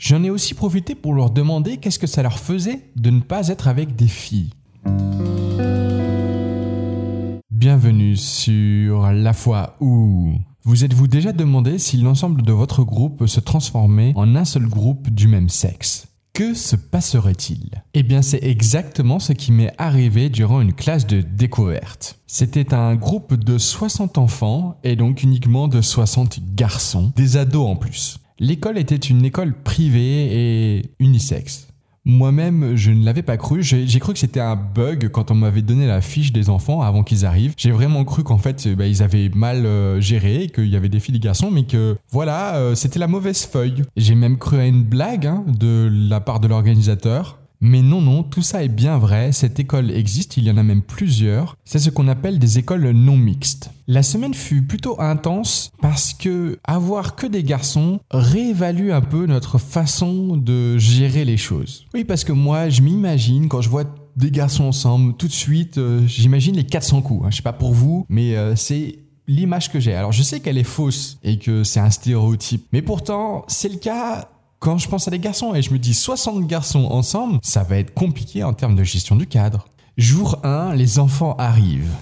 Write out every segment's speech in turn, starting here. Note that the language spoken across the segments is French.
J'en ai aussi profité pour leur demander qu'est-ce que ça leur faisait de ne pas être avec des filles. Bienvenue sur La foi où vous êtes-vous déjà demandé si l'ensemble de votre groupe se transformait en un seul groupe du même sexe? Que se passerait-il? Eh bien c'est exactement ce qui m'est arrivé durant une classe de découverte. C'était un groupe de 60 enfants et donc uniquement de 60 garçons, des ados en plus. L'école était une école privée et unisexe. Moi-même, je ne l'avais pas cru. J'ai cru que c'était un bug quand on m'avait donné la fiche des enfants avant qu'ils arrivent. J'ai vraiment cru qu'en fait, bah, ils avaient mal euh, géré, qu'il y avait des filles et garçons, mais que voilà, euh, c'était la mauvaise feuille. J'ai même cru à une blague hein, de la part de l'organisateur. Mais non, non, tout ça est bien vrai, cette école existe, il y en a même plusieurs. C'est ce qu'on appelle des écoles non mixtes. La semaine fut plutôt intense parce que avoir que des garçons réévalue un peu notre façon de gérer les choses. Oui, parce que moi, je m'imagine quand je vois des garçons ensemble, tout de suite, euh, j'imagine les 400 coups. Hein. Je sais pas pour vous, mais euh, c'est l'image que j'ai. Alors je sais qu'elle est fausse et que c'est un stéréotype, mais pourtant c'est le cas quand je pense à des garçons et je me dis 60 garçons ensemble, ça va être compliqué en termes de gestion du cadre. Jour 1, les enfants arrivent.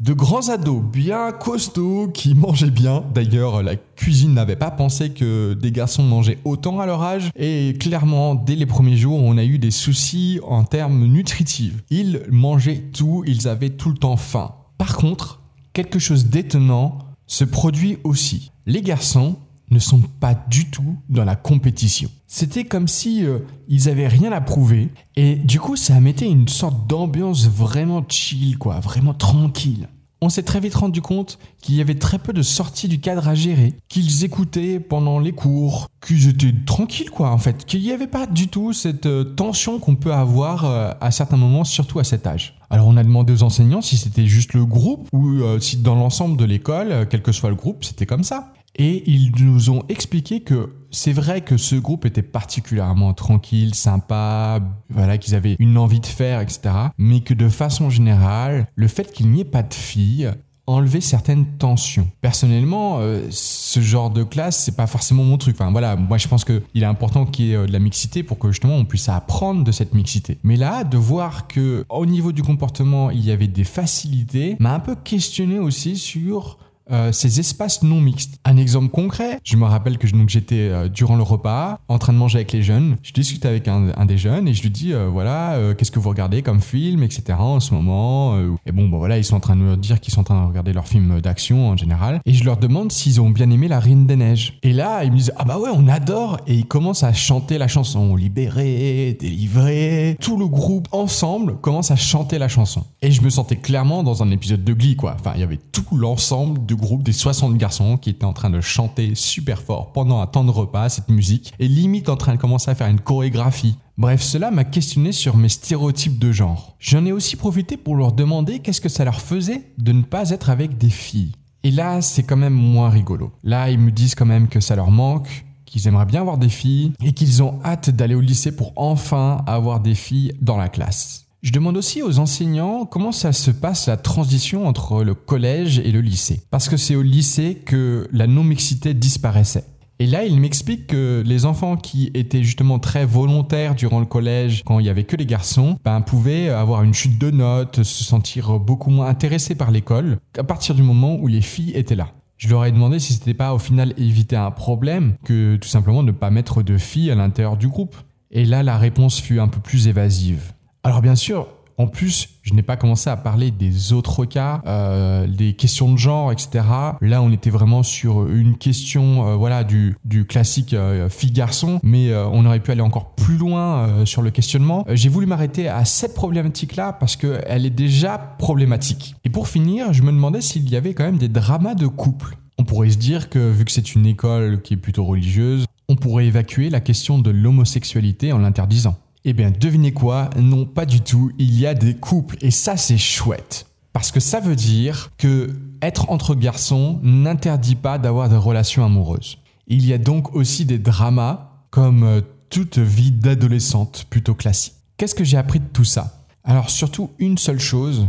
De grands ados bien costauds qui mangeaient bien. D'ailleurs, la cuisine n'avait pas pensé que des garçons mangeaient autant à leur âge. Et clairement, dès les premiers jours, on a eu des soucis en termes nutritifs. Ils mangeaient tout, ils avaient tout le temps faim. Par contre, quelque chose d'étonnant se produit aussi. Les garçons ne sont pas du tout dans la compétition. C'était comme si euh, ils avaient rien à prouver et du coup ça mettait une sorte d'ambiance vraiment chill quoi, vraiment tranquille. On s'est très vite rendu compte qu'il y avait très peu de sorties du cadre à gérer, qu'ils écoutaient pendant les cours, qu'ils étaient tranquilles quoi en fait, qu'il n'y avait pas du tout cette euh, tension qu'on peut avoir euh, à certains moments, surtout à cet âge. Alors on a demandé aux enseignants si c'était juste le groupe ou si dans l'ensemble de l'école, quel que soit le groupe, c'était comme ça. Et ils nous ont expliqué que c'est vrai que ce groupe était particulièrement tranquille, sympa, voilà, qu'ils avaient une envie de faire, etc. Mais que de façon générale, le fait qu'il n'y ait pas de filles enlevait certaines tensions. Personnellement, euh, ce genre de classe, c'est pas forcément mon truc. Enfin voilà, moi je pense qu'il est important qu'il y ait euh, de la mixité pour que justement on puisse apprendre de cette mixité. Mais là, de voir que au niveau du comportement, il y avait des facilités, m'a un peu questionné aussi sur euh, ces espaces non mixtes. Un exemple concret, je me rappelle que j'étais euh, durant le repas en train de manger avec les jeunes. Je discute avec un, des jeunes et je lui dis euh, voilà qu'est-ce que vous regardez comme film etc en ce moment. et bon bon voilà ils sont en train de me dire qu'ils sont en train de regarder leurs films d'action en général et je leur demande s'ils ont bien aimé La Reine des Neiges. Et là ils me disent ah bah ouais on adore et ils commencent à chanter la chanson libéré délivré. Tout le groupe ensemble commence à chanter la chanson et je me sentais clairement dans un épisode de Glee quoi. Enfin il y avait tout l'ensemble de groupe des 60 garçons qui étaient en train de chanter super fort pendant un temps de repas cette musique et limite en train de commencer à faire une chorégraphie. Bref, cela m'a questionné sur mes stéréotypes de genre. J'en ai aussi profité pour leur demander qu'est-ce que ça leur faisait de ne pas être avec des filles. Et là, c'est quand même moins rigolo. Là, ils me disent quand même que ça leur manque, qu'ils aimeraient bien avoir des filles et qu'ils ont hâte d'aller au lycée pour enfin avoir des filles dans la classe. Je demande aussi aux enseignants comment ça se passe la transition entre le collège et le lycée. Parce que c'est au lycée que la non-mixité disparaissait. Et là, il m'explique que les enfants qui étaient justement très volontaires durant le collège, quand il y avait que les garçons, ben, pouvaient avoir une chute de notes, se sentir beaucoup moins intéressés par l'école, à partir du moment où les filles étaient là. Je leur ai demandé si c'était pas au final éviter un problème que tout simplement ne pas mettre de filles à l'intérieur du groupe. Et là, la réponse fut un peu plus évasive. Alors bien sûr, en plus, je n'ai pas commencé à parler des autres cas, euh, des questions de genre, etc. Là, on était vraiment sur une question, euh, voilà, du, classique euh, fille-garçon, mais euh, on aurait pu aller encore plus loin euh, sur le questionnement. J'ai voulu m'arrêter à cette problématique-là parce qu'elle est déjà problématique. Et pour finir, je me demandais s'il y avait quand même des dramas de couple. On pourrait se dire que vu que c'est une école qui est plutôt religieuse, on pourrait évacuer la question de l'homosexualité en l'interdisant. Eh bien, devinez quoi? Non, pas du tout. Il y a des couples et ça, c'est chouette. Parce que ça veut dire que être entre garçons n'interdit pas d'avoir des relations amoureuses. Il y a donc aussi des dramas comme euh, toute vie d'adolescente plutôt classique. Qu'est-ce que j'ai appris de tout ça? Alors surtout une seule chose,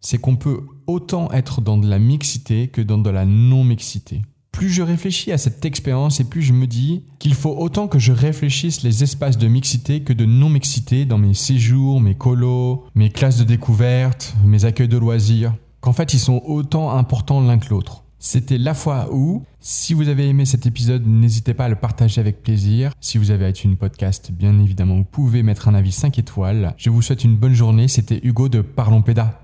c'est qu'on peut autant être dans de la mixité que dans de la non-mixité. Plus je réfléchis à cette expérience et plus je me dis qu'il faut autant que je réfléchisse les espaces de mixité que de non-mixité dans mes séjours, mes colos, mes classes de découverte, mes accueils de loisirs, qu'en fait ils sont autant importants l'un que l'autre. C'était La fois où. Si vous avez aimé cet épisode, n'hésitez pas à le partager avec plaisir. Si vous avez une podcast, bien évidemment, vous pouvez mettre un avis 5 étoiles. Je vous souhaite une bonne journée. C'était Hugo de Parlons Péda.